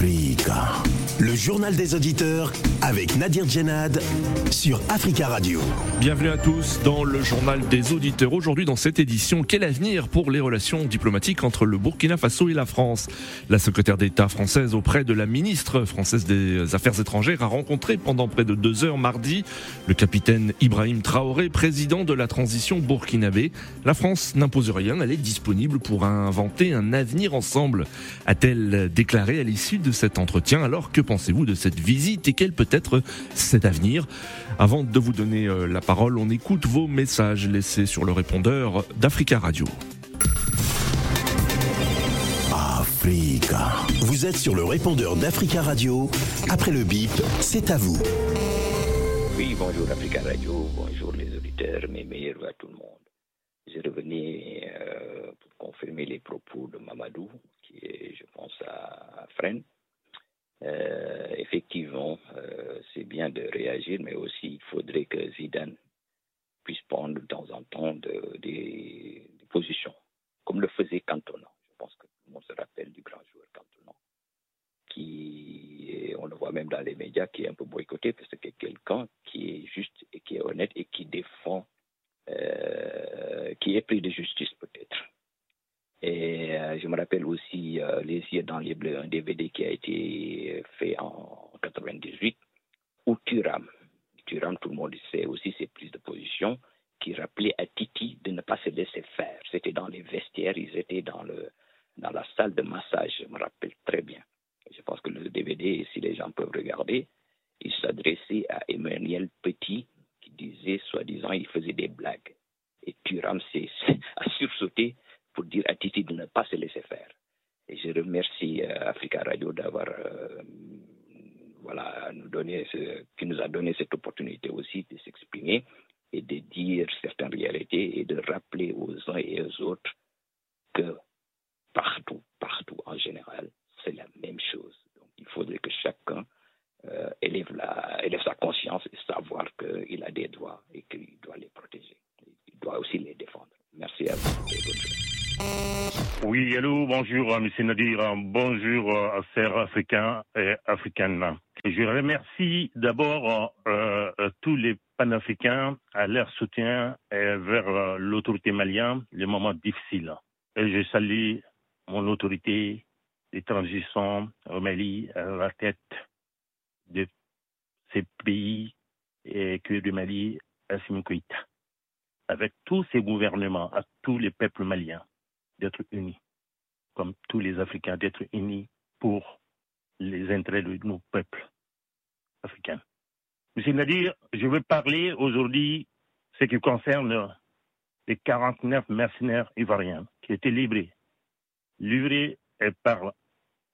Africa. Le journal des auditeurs avec Nadir Djenad sur Africa Radio. Bienvenue à tous dans le journal des auditeurs. Aujourd'hui dans cette édition, quel avenir pour les relations diplomatiques entre le Burkina Faso et la France? La secrétaire d'État française auprès de la ministre française des Affaires étrangères a rencontré pendant près de deux heures mardi le capitaine Ibrahim Traoré, président de la transition burkinabé. La France n'impose rien, elle est disponible pour inventer un avenir ensemble, a-t-elle déclaré à l'issue de cet entretien. Alors que pensez-vous de cette visite et quel peut être cet avenir? Avant de vous donner euh, la parole, on écoute vos messages laissés sur le répondeur d'Africa Radio. Africa. Vous êtes sur le répondeur d'Africa Radio. Après le bip, c'est à vous. Oui, bonjour Africa Radio, bonjour les auditeurs, mes meilleurs à tout le monde. Je revenais euh, pour confirmer les propos de Mamadou, qui est, je pense, à Fresnes. Euh, effectivement, euh, c'est bien de réagir, mais aussi il faudrait que Zidane puisse prendre de temps en temps de- des, positions, comme le faisait Cantona. Je pense que tout le monde se rappelle du grand joueur Cantona, qui, on le voit même dans les médias, qui est un peu boycotté parce que quelqu'un qui est juste et qui est honnête et qui défend, euh, qui est pris de justice peut-être. Et euh, je me rappelle aussi euh, Les yeux dans les bleus, un DVD qui a été fait en 98, où Thuram, Thuram, tout le monde sait aussi ses prises de position, qui rappelait à Titi de ne pas se laisser faire. C'était dans les vestiaires, ils étaient dans, le, dans la salle de massage, je me rappelle très bien. Je pense que le DVD, si les gens peuvent regarder, il s'adressait à Emmanuel Petit, qui disait, soi-disant, il faisait des blagues. Et Thuram s'est- a sursauté pour dire Titi de ne pas se laisser faire. Et je remercie euh, Africa Radio d'avoir euh, voilà, nous donné qui nous a donné cette opportunité aussi de s'exprimer et de dire certaines réalités et de rappeler aux uns et aux autres que partout, partout en général, c'est la même chose. Donc il faudrait que chacun euh, élève, la, élève sa conscience et savoir qu'il a des droits et qu'il doit les protéger. Il doit aussi les défendre. Merci à vous. Oui, hello, bonjour, euh, Monsieur Nadir, bonjour euh, chers Africains et Africaines. Je remercie d'abord euh, euh, tous les panafricains à leur soutien vers l'autorité malienne, les moments difficiles. Je salue mon autorité de transition au Mali à la tête de ces pays et que du Mali, Assimi Goïta, avec tous ces gouvernements, à tous les peuples maliens d'être unis, comme tous les Africains, d'être unis pour les intérêts de nos peuples africains. Nadir, je veux parler aujourd'hui ce qui concerne les 49 mercenaires ivoiriens qui étaient livrés, livrés par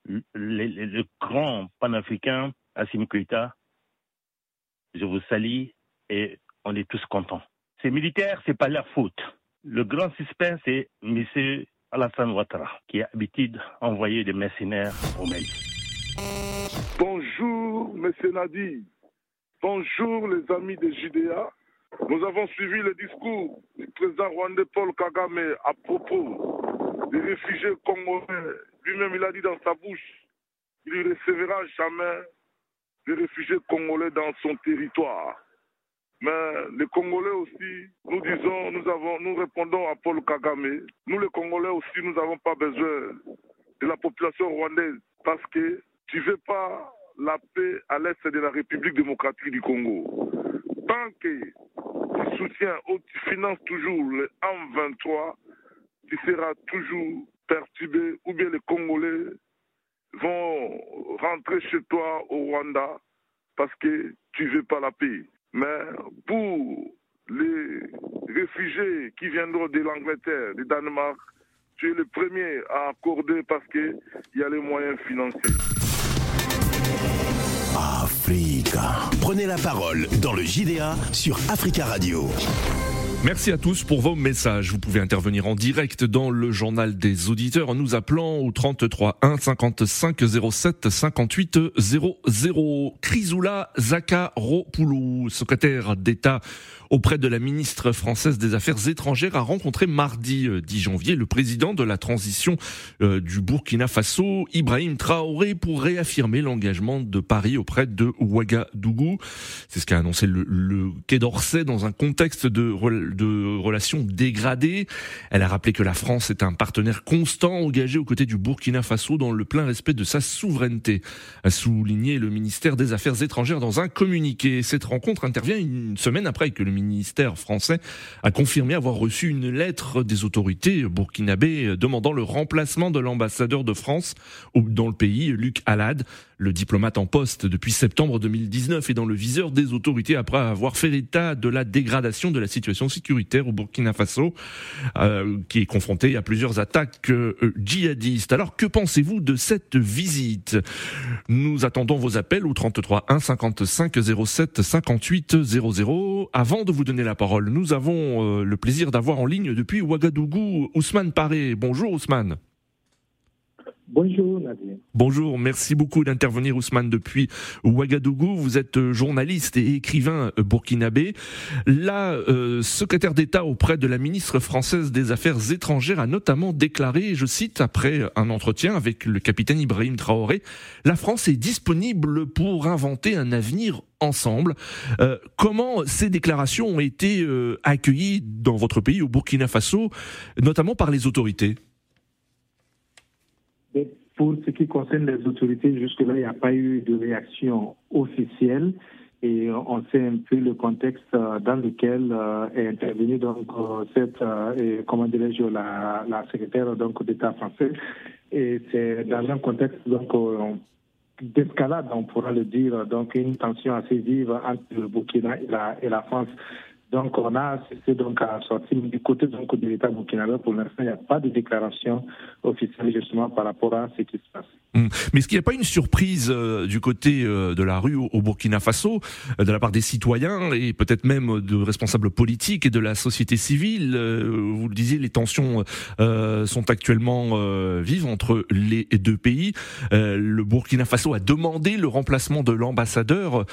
le, grand panafricain Assimi Goïta. Je vous salue et on est tous contents. Ces militaires, c'est pas leur faute. Le grand suspect, c'est M. Alassane Ouattara, qui a l'habitude d'envoyer des mercenaires au Mali. Bonjour, Monsieur Nadi. Bonjour, les amis de JDA. Nous avons suivi le discours du président rwandais Paul Kagame à propos des réfugiés congolais. Lui-même, il a dit dans sa bouche qu'il ne recevra jamais des réfugiés congolais dans son territoire. Mais les Congolais aussi, nous disons, nous, avons, nous répondons à Paul Kagame. Nous, les Congolais aussi, nous n'avons pas besoin de la population rwandaise parce que tu veux pas la paix à l'est de la République démocratique du Congo. Tant que tu soutiens ou tu finances toujours le M23, tu seras toujours perturbé ou bien les Congolais vont rentrer chez toi au Rwanda parce que tu veux pas la paix. Mais pour les réfugiés qui viendront de l'Angleterre, du Danemark, tu es le premier à accorder parce qu'il y a les moyens financiers. Africa. Prenez la parole dans le JDA sur Africa Radio. Merci à tous pour vos messages. Vous pouvez intervenir en direct dans le journal des auditeurs en nous appelant au 33 1 55 07 58 00. Chrysoula Zakharopoulou, secrétaire d'État auprès de la ministre française des Affaires étrangères, a rencontré mardi 10 euh, janvier le président de la transition euh, du Burkina Faso, Ibrahim Traoré, pour réaffirmer l'engagement de Paris auprès de Ouagadougou. C'est ce qu'a annoncé le, Quai d'Orsay dans un contexte de, de relations dégradées. Elle a rappelé que la France est un partenaire constant engagé aux côtés du Burkina Faso dans le plein respect de sa souveraineté, a souligné le ministère des Affaires étrangères dans un communiqué. Cette rencontre intervient une semaine après que le ministère français a confirmé avoir reçu une lettre des autorités burkinabées demandant le remplacement de l'ambassadeur de France dans le pays, Luc Alad. Le diplomate en poste depuis septembre 2019 est dans le viseur des autorités après avoir fait état de la dégradation de la situation au Burkina Faso, euh, qui est confronté à plusieurs attaques euh, djihadistes. Alors que pensez-vous de cette visite? Nous attendons vos appels au 33 1 55 07 58 00. Avant de vous donner la parole, nous avons euh, le plaisir d'avoir en ligne depuis Ouagadougou Ousmane Paré. Bonjour Ousmane. Bonjour Nadia. Bonjour, merci beaucoup d'intervenir Ousmane depuis Ouagadougou. Vous êtes euh, journaliste et écrivain euh, burkinabé. La euh, secrétaire d'État auprès de la ministre française des Affaires étrangères a notamment déclaré, je cite, après un entretien avec le capitaine Ibrahim Traoré, la France est disponible pour inventer un avenir ensemble. comment ces déclarations ont été accueillies dans votre pays, au Burkina Faso, notamment par les autorités? Pour ce qui concerne les autorités, jusque-là, il n'y a pas eu de réaction officielle. Et on sait un peu le contexte euh, dans lequel euh, est intervenue donc euh, cette comment la, secrétaire d'État français. Et c'est dans un contexte donc d'escalade on pourra le dire donc une tension assez vive entre le Burkina et la France donc, on a assisté donc à sortir du côté donc, de l'État burkinabé. Pour l'instant, il n'y a pas de déclaration officielle justement par rapport à ce qui se passe. Hum. Mais est-ce qu'il n'y a pas une surprise euh, du côté euh, de la rue au, Burkina Faso, euh, de la part des citoyens et peut-être même de responsables politiques et de la société civile Vous le disiez, les tensions sont actuellement vives entre les deux pays. le Burkina Faso a demandé le remplacement de l'ambassadeur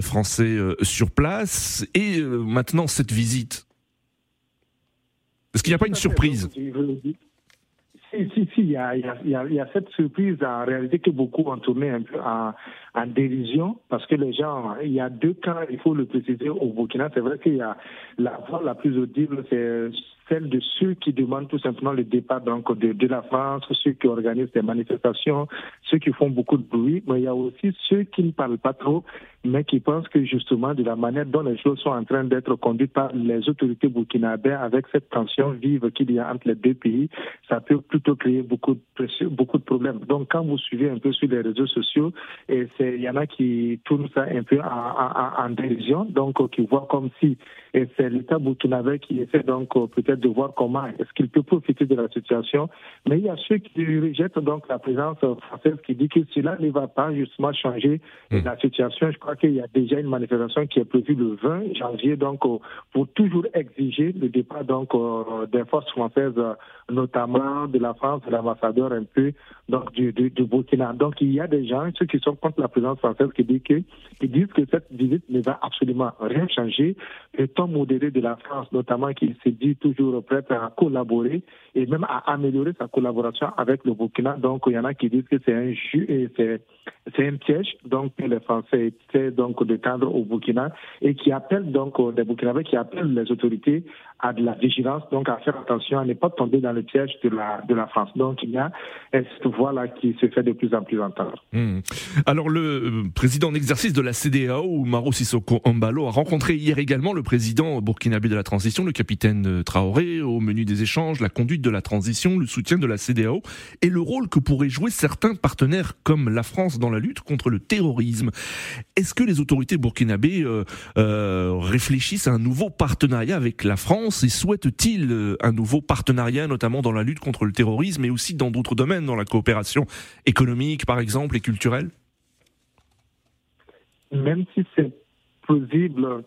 français sur place et maintenant cette visite. Est-ce qu'il n'y a pas une surprise si, si, si, il y a, il y, a, il y a cette surprise en réalité que beaucoup ont tourné un peu en, en dérision parce que les gens, il y a deux cas, il faut le préciser au Burkina. C'est vrai qu'il y a la voix la plus audible, c'est celle de ceux qui demandent tout simplement le départ donc de, de, la France, ceux qui organisent des manifestations, ceux qui font beaucoup de bruit, mais il y a aussi ceux qui ne parlent pas trop, mais qui pensent que justement de la manière dont les choses sont en train d'être conduites par les autorités burkinabées avec cette tension vive qu'il y a entre les deux pays, ça peut plutôt créer beaucoup de, beaucoup de problèmes. Donc quand vous suivez un peu sur les réseaux sociaux, et il y en a qui tournent ça un peu en, en, en dérision, donc qui voient comme si c'est l'État burkinabé qui essaie donc peut-être de voir comment est-ce qu'il peut profiter de la situation. Mais il y a ceux qui rejettent donc la présence française qui dit que cela ne va pas justement changer hmm. la situation. Je crois qu'il y a déjà une manifestation qui est prévue le 20 janvier, donc pour toujours exiger le départ donc euh, des forces françaises, notamment de la France, de l'ambassadeur un peu, donc du, du, Burkina. Donc il y a des gens, ceux qui sont contre la présence française, qui disent que, qui disent que cette visite ne va absolument rien changer. Le temps modéré de la France, notamment, qui se dit toujours prête à collaborer et même à améliorer sa collaboration avec le Burkina. Donc, il y en a qui disent que c'est un c'est, un piège, donc, les Français essaient donc de tendre au Burkina et qui appellent donc les Burkinabés, qui appellent les autorités à de la vigilance, donc à faire attention à ne pas tomber dans le piège de la, de la France. Donc, il y a cette voie-là qui se fait de plus en plus entendre. Hmm. Alors, le euh, président en exercice de la CDAO, Maro Sissoko Mbalo, a rencontré hier également le président burkinabé de la transition, le capitaine Traoré au menu des échanges, la conduite de la transition, le soutien de la CDAO et le rôle que pourraient jouer certains partenaires comme la France dans la lutte contre le terrorisme. Est-ce que les autorités burkinabées euh, euh, réfléchissent à un nouveau partenariat avec la France et souhaitent-ils euh, un nouveau partenariat, notamment dans la lutte contre le terrorisme, et aussi dans d'autres domaines, dans la coopération économique par exemple et culturelle? Même si c'est possible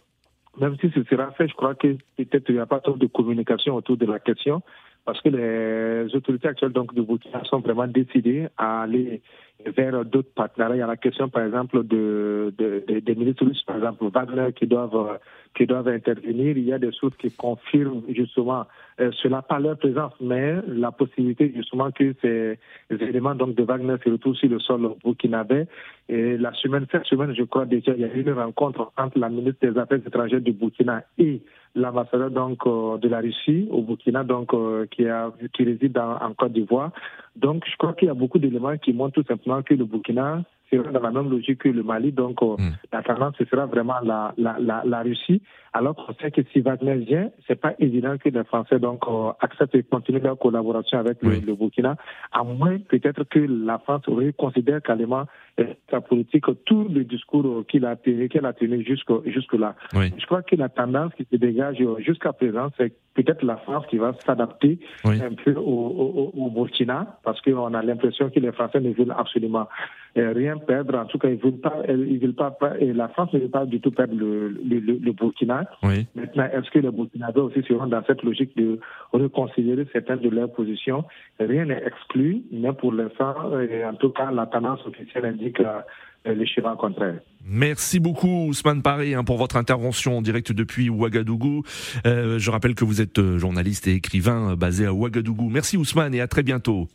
même si ce sera fait, je crois que peut-être il n'y a pas trop de communication autour de la question, parce que les autorités actuelles donc, de Burkina sont vraiment décidées à aller vers d'autres partenaires. Il y a la question, par exemple, de, de, des ministres russes, par exemple, Wagner, qui doivent, qui doivent intervenir. Il y a des sources qui confirment justement euh, cela pas leur présence, mais la possibilité justement que ces éléments donc de Wagner se retrouvent sur le sol burkinabé. Et la semaine, cette semaine, je crois déjà, il y a eu une rencontre entre la ministre des Affaires étrangères du Burkina et l'ambassadeur donc euh, de la Russie au Burkina, donc euh, qui a qui réside en Côte d'Ivoire. Donc, je crois qu'il y a beaucoup d'éléments qui montrent tout simplement que le Burkina sera dans la même logique que le Mali. Donc, euh, hmm. la tendance, ce sera vraiment la, la, la, la Russie. Alors qu'on sait que si Wagner vient, c'est pas évident que les Français donc euh, acceptent de continuer leur collaboration avec le, Burkina, à moins peut-être que la France reconsidère carrément euh, sa politique, tout le discours qu'il a tenu, qu'elle a tenu jusque jusque là. Je crois que la tendance qui se dégage jusqu'à présent, c'est peut-être la France qui va s'adapter un peu au, au, au Burkina, parce qu'on a l'impression que les Français ne veulent absolument rien perdre. En tout cas, ils veulent pas, ils veulent pas, et la France ne veut pas du tout perdre le, le, le Burkina. Maintenant, est-ce que les Burkinabés aussi seront dans cette logique de reconsidérer certaines de leurs positions? Rien n'est exclu, mais pour l'instant, en tout cas, la tendance officielle indique euh, le schéma contraire. Merci beaucoup Ousmane Paré hein, pour votre intervention en direct depuis Ouagadougou. Euh, je rappelle que vous êtes euh, journaliste et écrivain basé à Ouagadougou. Merci Ousmane et à très bientôt.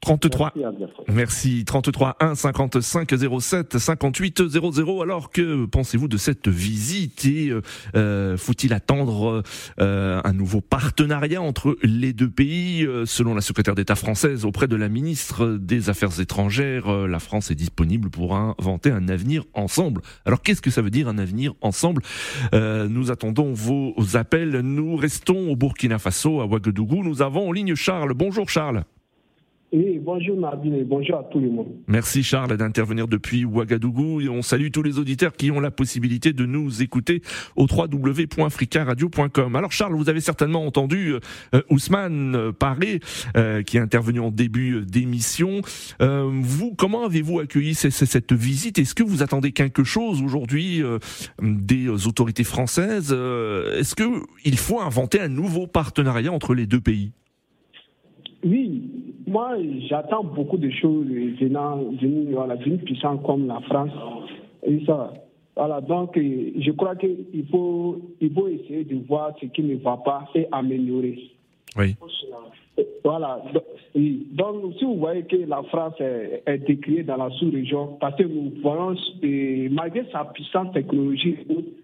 33. Merci, 33 1 55 07 58 00. Alors que pensez-vous de cette visite et euh, euh, faut-il attendre euh, un nouveau partenariat entre les deux pays Selon la secrétaire d'État française auprès de la ministre des Affaires étrangères, la France est disponible pour inventer un avenir ensemble. Alors qu'est-ce que ça veut dire un avenir ensemble? Nous attendons vos appels. Nous restons au Burkina Faso, à Ouagadougou. Nous avons en ligne Charles. Bonjour Charles. Oui, bonjour bonjour à tout le monde. Merci Charles d'intervenir depuis Ouagadougou et on salue tous les auditeurs qui ont la possibilité de nous écouter au www.fricaradio.com. Alors Charles, vous avez certainement entendu euh, Ousmane parler, euh, qui est intervenu en début d'émission. Euh, vous, comment avez-vous accueilli cette visite? Est-ce que vous attendez quelque chose aujourd'hui des autorités françaises? Est-ce qu'il faut inventer un nouveau partenariat entre les deux pays? Oui, moi j'attends beaucoup de choses venant d'une voilà, puissance comme la France. Et ça, voilà, donc je crois qu'il faut, il faut essayer de voir ce qui ne va pas et améliorer. Oui. Voilà. Donc, si vous voyez que la France est, est décriée dans la sous-région, parce que nous voyons, malgré sa puissante technologie,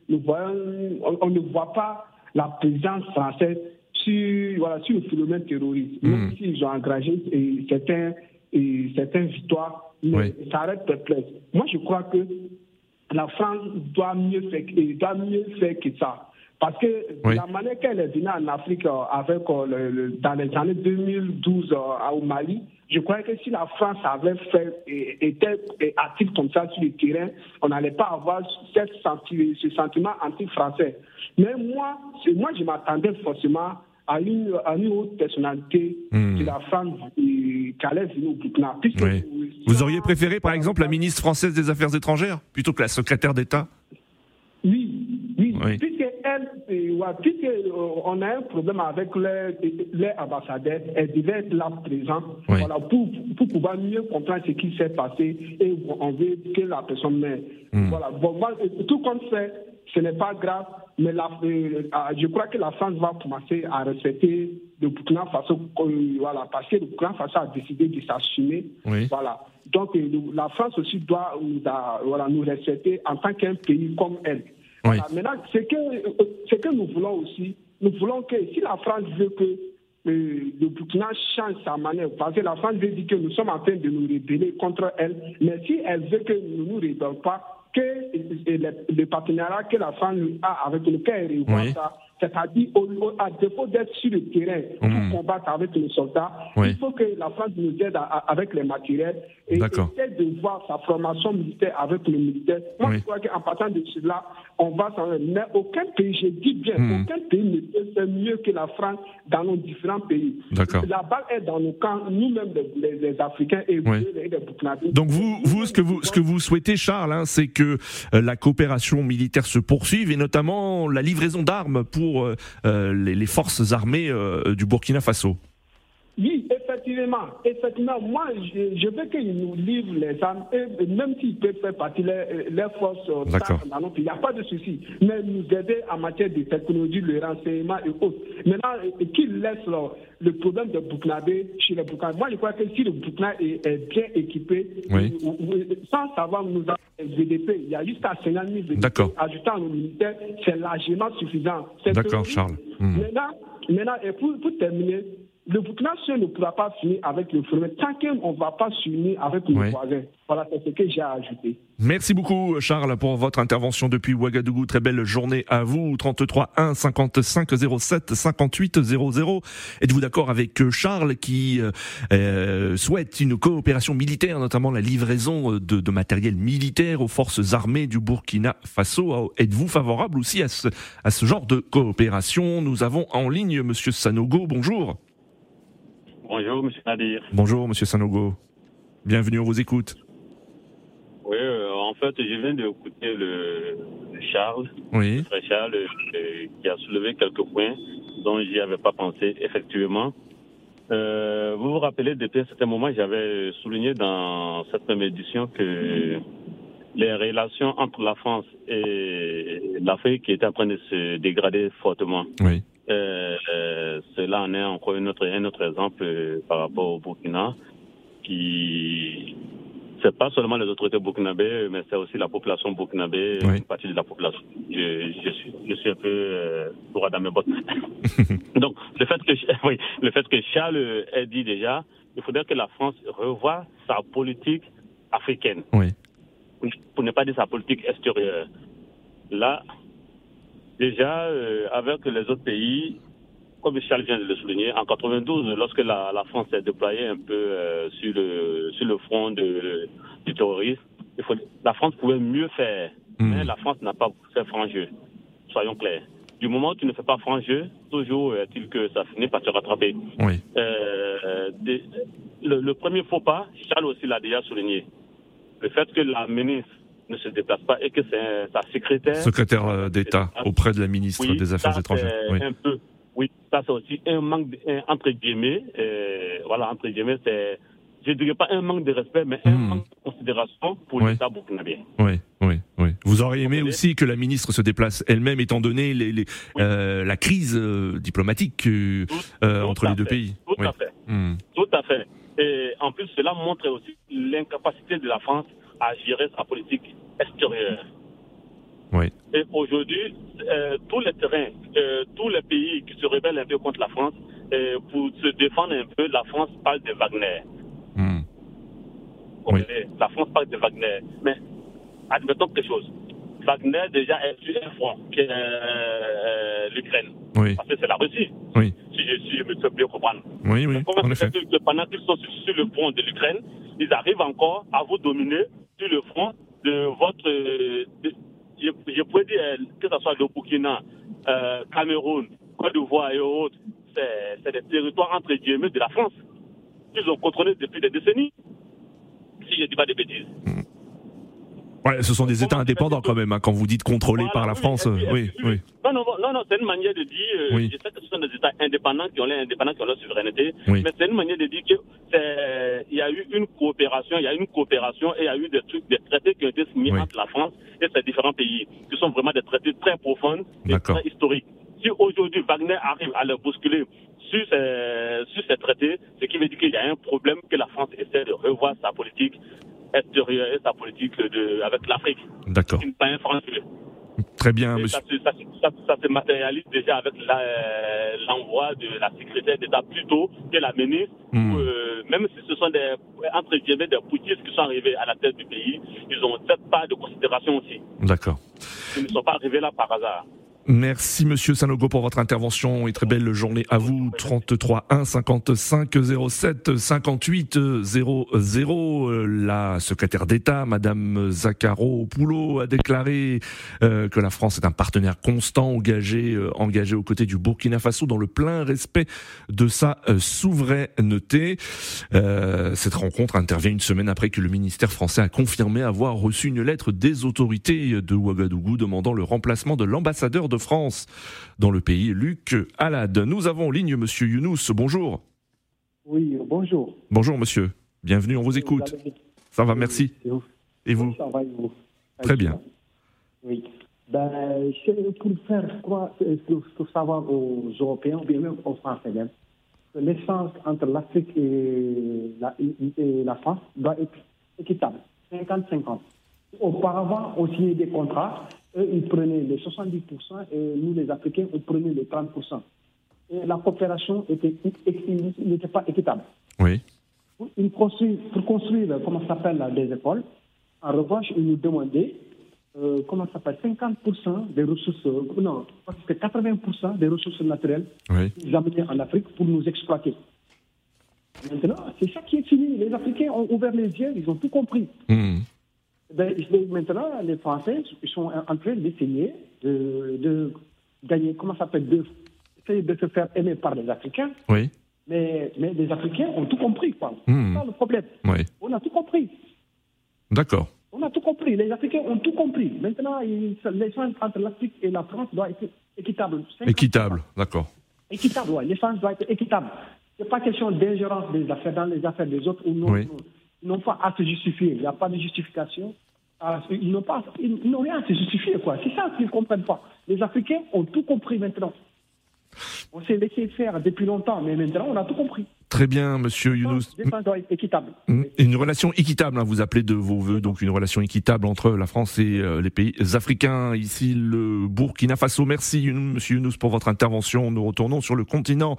nous voyons, on ne voit pas la présence française sur, voilà, sur le phénomène terroriste, même hmm. s'ils ont engagé et certains, et certaines victoires, mais ça reste perplexe. Moi, je crois que la France doit mieux faire, doit mieux faire que ça. Parce que la manière qu'elle est venue en Afrique euh, avec, euh, dans les années 2012 euh, au Mali, je crois que si la France avait fait, était active comme ça sur le terrain, on n'allait pas avoir ce sentiment anti-français. Mais moi, moi je m'attendais forcément à une, à une haute personnalité hmm. de la femme qui allait venir au Burkina. Vous auriez préféré, par exemple, la ministre française des Affaires étrangères plutôt que la secrétaire d'État Oui, oui. oui. Puisqu'elle, puisqu'on a un problème avec les, ambassadeurs, elle devait être là présente voilà, pour, pour pouvoir mieux comprendre ce qui s'est passé et on veut que la personne meure. Hmm. Voilà. Bon, moi, tout compte fait, ce n'est pas grave, mais la, euh, je crois que la France va commencer à respecter le Burkina Faso, euh, voilà, parce que le Burkina Faso a décidé de s'assumer. Voilà. Donc euh, la France aussi doit voilà, nous respecter en tant qu'un pays comme elle. Maintenant, ce que, ce que nous voulons aussi, nous voulons que si la France veut que le Burkina change sa manière, parce que la France veut dire que nous sommes en train de nous rebeller contre elle, mais si elle veut que nous ne nous rebellons pas, que le, partenariat que la France a avec elle revoit ça, c'est-à-dire à défaut d'être sur le terrain pour Mhm. combattre avec les soldats, Oui. il faut que la France nous aide à- à- avec les matériels et essaie de voir sa formation militaire avec le militaire. Moi, Oui. je crois qu'en partant de cela, on va s'en Mais aucun pays, je dis bien, Mhm. aucun pays ne peut faire mieux que la France dans nos différents pays. La balle est dans nos camps, nous-mêmes, les, les- les Africains et Oui. les, les Burkinabés. Donc vous, vous, ce que vous, ce que vous souhaitez, Charles, hein, c'est que euh, la coopération militaire se poursuive et notamment la livraison d'armes pour euh, euh, les, les forces armées euh, du Burkina Faso. Oui, effectivement. Effectivement, moi, je, je veux qu'ils nous livrent les armes, et même s'ils peuvent faire partie les, les forces D'accord. dans notre il n'y a pas de souci. Mais nous aider en matière de technologie, le renseignement et autres. Maintenant, qu'ils laissent le problème de Burkinabé chez les Burkinabés. Moi, je crois que si le Burkina est, est bien équipé, Oui. sans savoir nous avons VDP, il y a jusqu'à 50 000 VDP. D'accord. Ajoutant nos militaires, c'est largement suffisant. D'accord. Charles. Hmm. Maintenant, maintenant et pour, pour terminer, le Burkina Faso ne pourra pas finir avec le Front tant qu'on ne va pas s'unir avec nos Oui. voisins. Voilà, c'est ce que j'ai à ajouter. Merci beaucoup, Charles, pour votre intervention depuis Ouagadougou. Très belle journée à vous. 33 1 55 07 58 00. Êtes-vous d'accord avec euh, Charles qui euh, euh, souhaite une coopération militaire, notamment la livraison euh, de, de matériel militaire aux forces armées du Burkina Faso? Êtes-vous favorable aussi à ce, à ce genre de coopération? Nous avons en ligne Monsieur Sanogo. Bonjour. Bonjour, monsieur Nadir. Bonjour, Monsieur Sanogo. Bienvenue, on vous écoute. Oui, euh, en fait, je viens d'écouter le, le Charles, Oui. le frère Charles, euh, qui a soulevé quelques points dont j'y avais pas pensé, effectivement. Euh, vous vous rappelez, depuis un certain moment, j'avais souligné dans cette même édition que les relations entre la France et l'Afrique étaient en train de se dégrader fortement. Oui. Euh, euh, cela en est encore une autre, un autre exemple euh, par rapport au Burkina, qui c'est pas seulement les autorités burkinabées, mais c'est aussi la population burkinabé, Oui. une partie de la population. Je, je suis, je suis un peu euh, droit dans mes bottes. Donc, le fait que, oui, le fait que Charles ait dit déjà, il faudrait que la France revoie sa politique africaine, Oui. pour ne pas dire sa politique extérieure. Là, déjà, euh, avec les autres pays, comme Charles vient de le souligner, en 92, lorsque la, la France s'est déployée un peu euh, sur, le, sur le front de, du terrorisme, il faut, la France pouvait mieux faire, Hmm. mais la France n'a pas fait franc jeu. Soyons clairs. Du moment où tu ne fais pas franc jeu, toujours est-il que ça finit par te rattraper. Oui. Euh, des- le, le premier faux pas, Charles aussi l'a déjà souligné, le fait que la ministre ne se déplace pas et que c'est sa secrétaire Secrétaire euh, d'État auprès de la ministre oui, des Affaires ça, étrangères. Oui. Un peu, oui, ça c'est aussi un manque, de- un- entre guillemets, euh, voilà, entre guillemets, c'est, je dirais pas un manque de respect, mais un Hmm. manque de considération pour Oui. l'État burkinabé. Oui, oui, oui. Vous auriez aimé aussi que la ministre se déplace elle-même, étant donné les, les- Oui. euh, la crise euh, diplomatique euh, Tout- tout entre les deux fait, pays. Tout Oui. à fait, Hmm. tout à fait. Et en plus, cela montre aussi l'incapacité de la France à gérer sa politique extérieure. Oui. Et aujourd'hui, tous les terrains, tous les pays qui se rebellent un peu contre la France, pour se défendre un peu, la France parle de Wagner. Oui. La France parle de Wagner. Mais admettons quelque chose. Wagner déjà est sur un front, qui est euh, l'Ukraine. Oui, Parce que c'est la Russie, oui, si je, si je me fais bien comprendre. oui, oui, comment en que pendant qu'ils sont sur, le front de l'Ukraine, ils arrivent encore à vous dominer sur le front de votre... de- je, je pourrais dire euh, que ce soit le Burkina, euh, Cameroun, Côte d'Ivoire et autres, c'est c'est des territoires entre guillemets de la France qu'ils ont contrôlés depuis des décennies. Si je ne dis pas de bêtises. Ouais, ce sont des États indépendants quand même, hein, quand vous dites contrôlés Voilà, par la oui, France. Oui, oui, Non, non, non, non c'est une manière de dire. euh, Oui. Je sais que ce sont des États indépendants qui ont leur indépendance, qui ont leur souveraineté, Oui. mais c'est une manière de dire que c'est- il y a eu une coopération, il y a eu une coopération et il y a eu des trucs, des traités qui ont été signés entre la France et ces différents pays, qui sont vraiment des traités très profonds et très historiques. Si aujourd'hui Wagner arrive à le bousculer sur ces, sur ces traités, ce qui veut dire qu'il y a un problème que la France essaie de revoir sa politique extérieure et sa politique de, avec l'Afrique, d'accord. Très bien, monsieur. ça, ça, ça, ça se matérialise déjà avec euh, l'envoi de la secrétaire d'État plus tôt que la ministre. Où, euh, même si ce sont des, entre guillemets, des poutistes qui sont arrivés à la tête du pays, ils ont cette part de considération aussi. D'accord. Ils ne sont pas arrivés là par hasard. Merci Monsieur Sanogo pour votre intervention et très belle journée à vous. 33 1 55 07 58 00. La secrétaire d'État, Madame Poulot, a déclaré euh, que la France est un partenaire constant, engagé, euh, engagé aux côtés du Burkina Faso dans le plein respect de sa euh, souveraineté. Cette rencontre intervient une semaine après que le ministère français a confirmé avoir reçu une lettre des autorités de Ouagadougou demandant le remplacement de l'ambassadeur de France dans le pays, Luc Alad. Nous avons en ligne Monsieur Younous. Bonjour. Oui, bonjour. Bonjour Monsieur. Bienvenue, on vous écoute. Ça va, merci. Et vous Ça va, et vous? Très bien. Oui. Ben, pour faire quoi, pour savoir aux Européens, ou bien même aux Français même, l'échange entre l'Afrique et la, et la France doit être équitable, 50-50. Auparavant, on signait des contrats eux, ils prenaient les 70% et nous, les Africains, on prenait les 30%. Et la coopération n'était pas équitable. Oui. Pour construire, pour construire comment s'appelle, des écoles, en revanche, ils nous demandaient, euh, comment ça s'appelle, 50% des ressources, non, parce que 80% des ressources naturelles, oui. ils amenaient en Afrique pour nous exploiter. Maintenant, c'est ça qui est fini. Les Africains ont ouvert les yeux, ils ont tout compris. Mmh. Ben, maintenant, les Français sont en train d'essayer de, de, gagner, comment ça s'appelle, de, de se faire aimer par les Africains. Oui. Mais, mais les Africains ont tout compris, quoi. Hmm. C'est ça le problème. Oui. On a tout compris. D'accord. On a tout compris. Les Africains ont tout compris. Maintenant, l'échange entre l'Afrique et la France doit être équitable. Équitable, d'accord. Équitable, oui. L'échange doit être équitable. Ce n'est pas question d'ingérence des affaires dans les affaires des autres ou non. Oui. Ils n'ont pas à se justifier. Il n'y a pas de justification. Ils n'ont pas, ils n'ont rien à se justifier, quoi. C'est ça qu'ils ne comprennent pas. Les Africains ont tout compris maintenant. On s'est laissé faire depuis longtemps, mais maintenant on a tout compris. Très bien, Monsieur Younous. équitable. Une relation équitable, hein, vous appelez de vos voeux, donc une relation équitable entre la France et euh, les pays africains. Ici, le Burkina Faso. Merci, Monsieur Younous, pour votre intervention. Nous retournons sur le continent.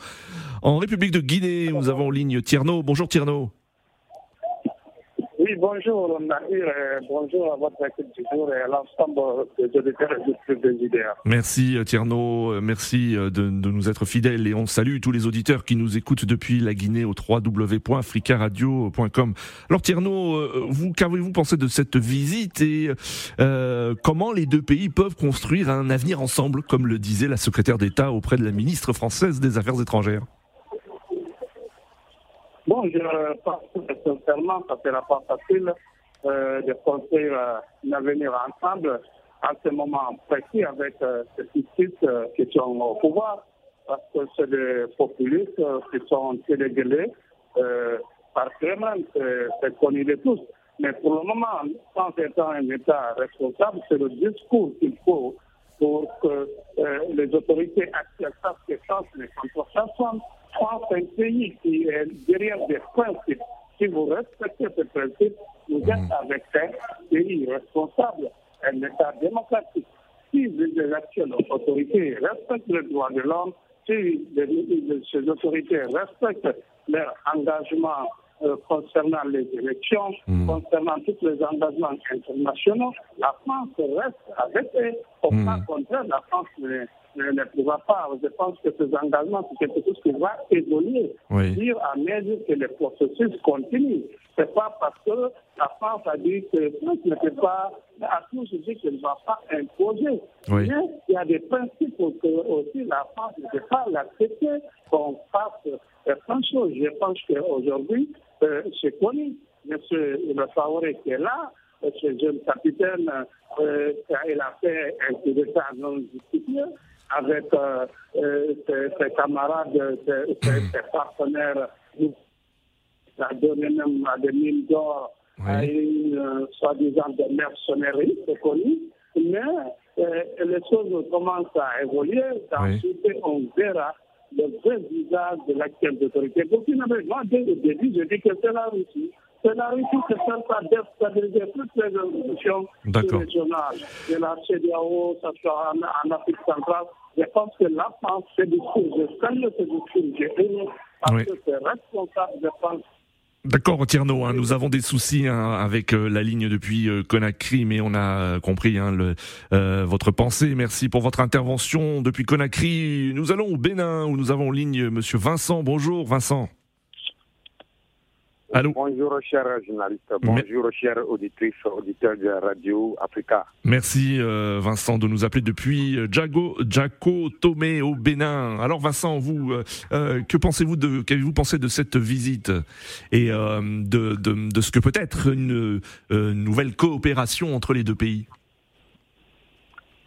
En République de Guinée, nous avons en ligne Tierno. Bonjour Tierno. Bonjour Nadir, bonjour à votre équipe du jour et à l'ensemble des auditeurs et des. Merci Tierno, merci de, nous être fidèles et on salue tous les auditeurs qui nous écoutent depuis la Guinée au www.africaradio.com. Alors Tierno, vous qu'avez-vous pensé de cette visite et euh, comment les deux pays peuvent construire un avenir ensemble, comme le disait la secrétaire d'État auprès de la ministre française des Affaires étrangères? Je pense sincèrement que ce sera pas facile euh, de construire euh, un avenir ensemble en ce moment précis avec euh, ces petites euh, qui sont au pouvoir, parce que c'est des populistes qui sont euh, par eux-mêmes, c'est connu de tous. Mais pour le moment, sans étant un État responsable, c'est le discours qu'il faut pour que les autorités sachent que sans les contre France est un pays qui est derrière des principes. Si vous respectez ces principes, vous êtes avec un pays responsable, un État démocratique. Si les actuelles autorités respectent les droits de l'homme, si ces autorités respectent leur engagement euh, concernant les élections, mmh. concernant tous les engagements internationaux, la France reste avec eux. Au mmh. contraire, la France ne, ne, ne pourra pas. Je pense que ces engagements, c'est quelque chose qui va évoluer oui. dire à mesure que le processus continue. C'est pas parce que la France a dit que France n'était pas à tout je dis qu'elle ne va pas imposer. Oui. Mais il y a des principes que aussi la France ne peut pas l'accepter qu'on fasse certaines choses. Je pense qu'aujourd'hui, c'est connu. Monsieur Le qui est là, ce jeune capitaine, euh, il a fait un coup d'État non justifié avec euh, euh, ses, ses, camarades, ses, ses, partenaires. Il a donné même à des mines d'or oui. à une euh, soi-disant de mercennerie, c'est connu. Mais les choses commencent à évoluer. Ensuite, oui. on verra le vrai visage de l'actuelle autorité. Pour moi, dès le début, je dis que c'est la Russie. C'est la Russie qui cherche à déstabiliser toutes les institutions régionales, de la CDAO, ça soit en, en, Afrique centrale. Je pense que la France, ce discours, je salue ce discours, j'ai aimé, parce oui. que c'est responsable, je pense, D'accord, Tierno, hein, nous avons des soucis hein, avec euh, la ligne depuis euh, Conakry, mais on a compris hein, euh, votre pensée. Merci pour votre intervention depuis Conakry. Nous allons au Bénin où nous avons en ligne Monsieur Vincent. Bonjour, Vincent. Bonjour, chers journalistes. Bonjour, chers auditrices, auditeurs de Radio Africa. Merci, euh, Vincent, de nous appeler depuis euh, Jago, Jaco Tomé au Bénin. Alors, Vincent, vous, euh, que pensez-vous de, qu'avez-vous pensé de cette visite et de, de, ce que peut être une, nouvelle coopération entre les deux pays?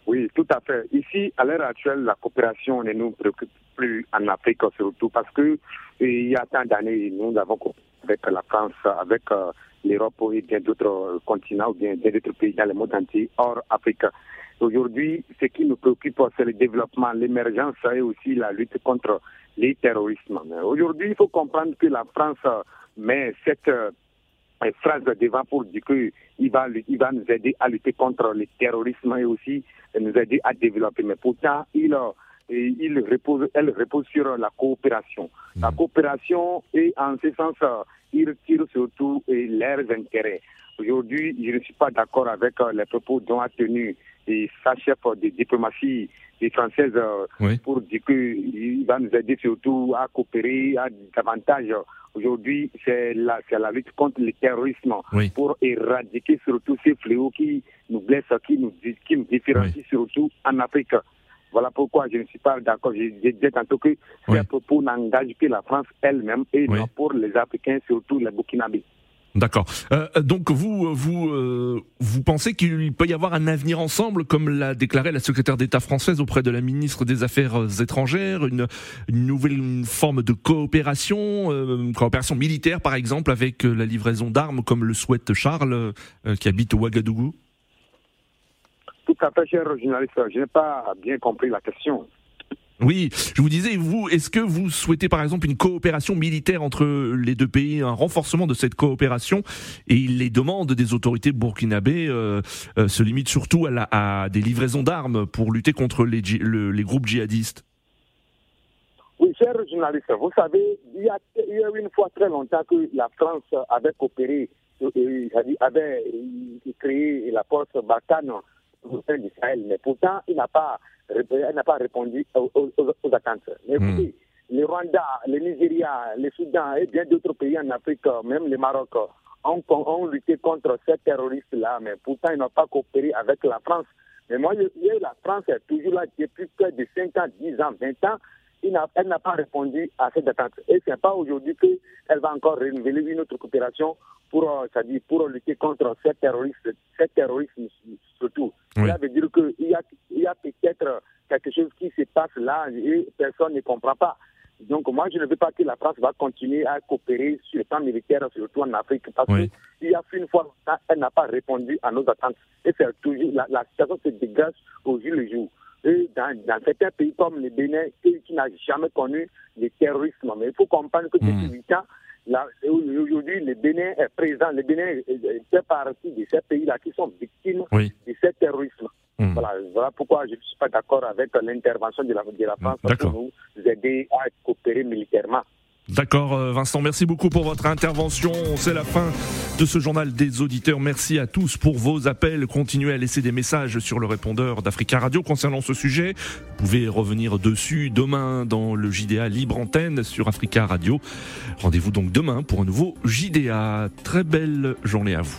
Oui, tout à fait. Ici, à l'heure actuelle, la coopération ne nous préoccupe plus en Afrique surtout parce que il y a tant d'années, nous avons avec la France, avec euh, l'Europe et bien d'autres continents ou bien d'autres pays dans le monde entier hors Afrique. Aujourd'hui, ce qui nous préoccupe, c'est le développement, l'émergence et aussi la lutte contre les terrorismes. Aujourd'hui, il faut comprendre que la France met cette euh, phrase devant pour dire qu'il va, va nous aider à lutter contre le terrorisme et aussi nous aider à développer. Mais pourtant, il et il repose, elle repose sur la coopération. La coopération, et en ce sens, il tire surtout leurs intérêts. Aujourd'hui, je ne suis pas d'accord avec euh, les propos dont a tenu sa chef de diplomatie française euh, pour dire qu'il va nous aider surtout à coopérer à davantage. Aujourd'hui, c'est la, la lutte contre le terrorisme pour éradiquer surtout ces fléaux qui nous blessent, qui nous, qui nous différencient surtout en Afrique. Voilà pourquoi je ne suis pas d'accord. Je disais tantôt que ces propos n'engagent que la France elle-même et non pour les Africains, surtout les Burkinabés. D'accord. Euh, donc vous, vous, euh, vous pensez qu'il peut y avoir un avenir ensemble, comme l'a déclaré la secrétaire d'État française auprès de la ministre des Affaires étrangères, une, nouvelle forme de coopération, euh, une coopération militaire par exemple, avec la livraison d'armes, comme le souhaite Charles, qui habite au Ouagadougou? Tout à fait, cher journaliste. Je n'ai pas bien compris la question. Oui, je vous disais, vous, est-ce que vous souhaitez par exemple une coopération militaire entre les deux pays, un renforcement de cette coopération? Et les demandes des autorités burkinabées euh, euh, se limitent surtout à, des livraisons d'armes pour lutter contre les, les, groupes djihadistes Oui, cher journaliste, vous savez, il y, a, une fois très longtemps que la France avait coopéré, avait créé la force Barkhane d'Israël. Mais pourtant, il n'a pas, n'a pas répondu aux, attentes. Mais hmm. écoutez, le Rwanda, le Nigeria, le Soudan et bien d'autres pays en Afrique, même le Maroc, ont, ont lutté contre ces terroristes-là, mais pourtant ils n'ont pas coopéré avec la France. Mais moi, la France est toujours là depuis près de 5 ans, 10 ans, 20 ans elle n'a pas répondu à cette attente. Et ce n'est pas aujourd'hui qu'elle va encore renouveler une autre coopération pour, euh, dire, pour lutter contre ces terroristes, ces terrorisme surtout. Cela veut dire qu'il y a, il y a peut-être quelque chose qui se passe là et personne ne comprend pas. Donc moi, je ne veux pas que la France va continuer à coopérer sur le plan militaire, surtout en Afrique, parce qu'il y a une fois, elle n'a pas répondu à nos attentes. Et c'est toujours, la, la situation se dégage au jour le jour dans, certains pays comme le Bénin, qui n'a jamais connu le terrorisme. Mais il faut comprendre que depuis 8 hmm. ans, aujourd'hui, le Bénin est présent, le Bénin fait partie de ces pays-là qui sont victimes de ce terrorisme. Hmm. Voilà, pourquoi je ne suis pas d'accord avec l'intervention de la, de la France pour nous aider à coopérer militairement. D'accord euh, Vincent, merci beaucoup pour votre intervention. C'est la fin de ce journal des auditeurs. Merci à tous pour vos appels. Continuez à laisser des messages sur le répondeur d'Africa Radio concernant ce sujet. Vous pouvez revenir dessus demain dans le JDA Libre Antenne sur Africa Radio. Rendez-vous donc demain pour un nouveau JDA. Très belle journée à vous.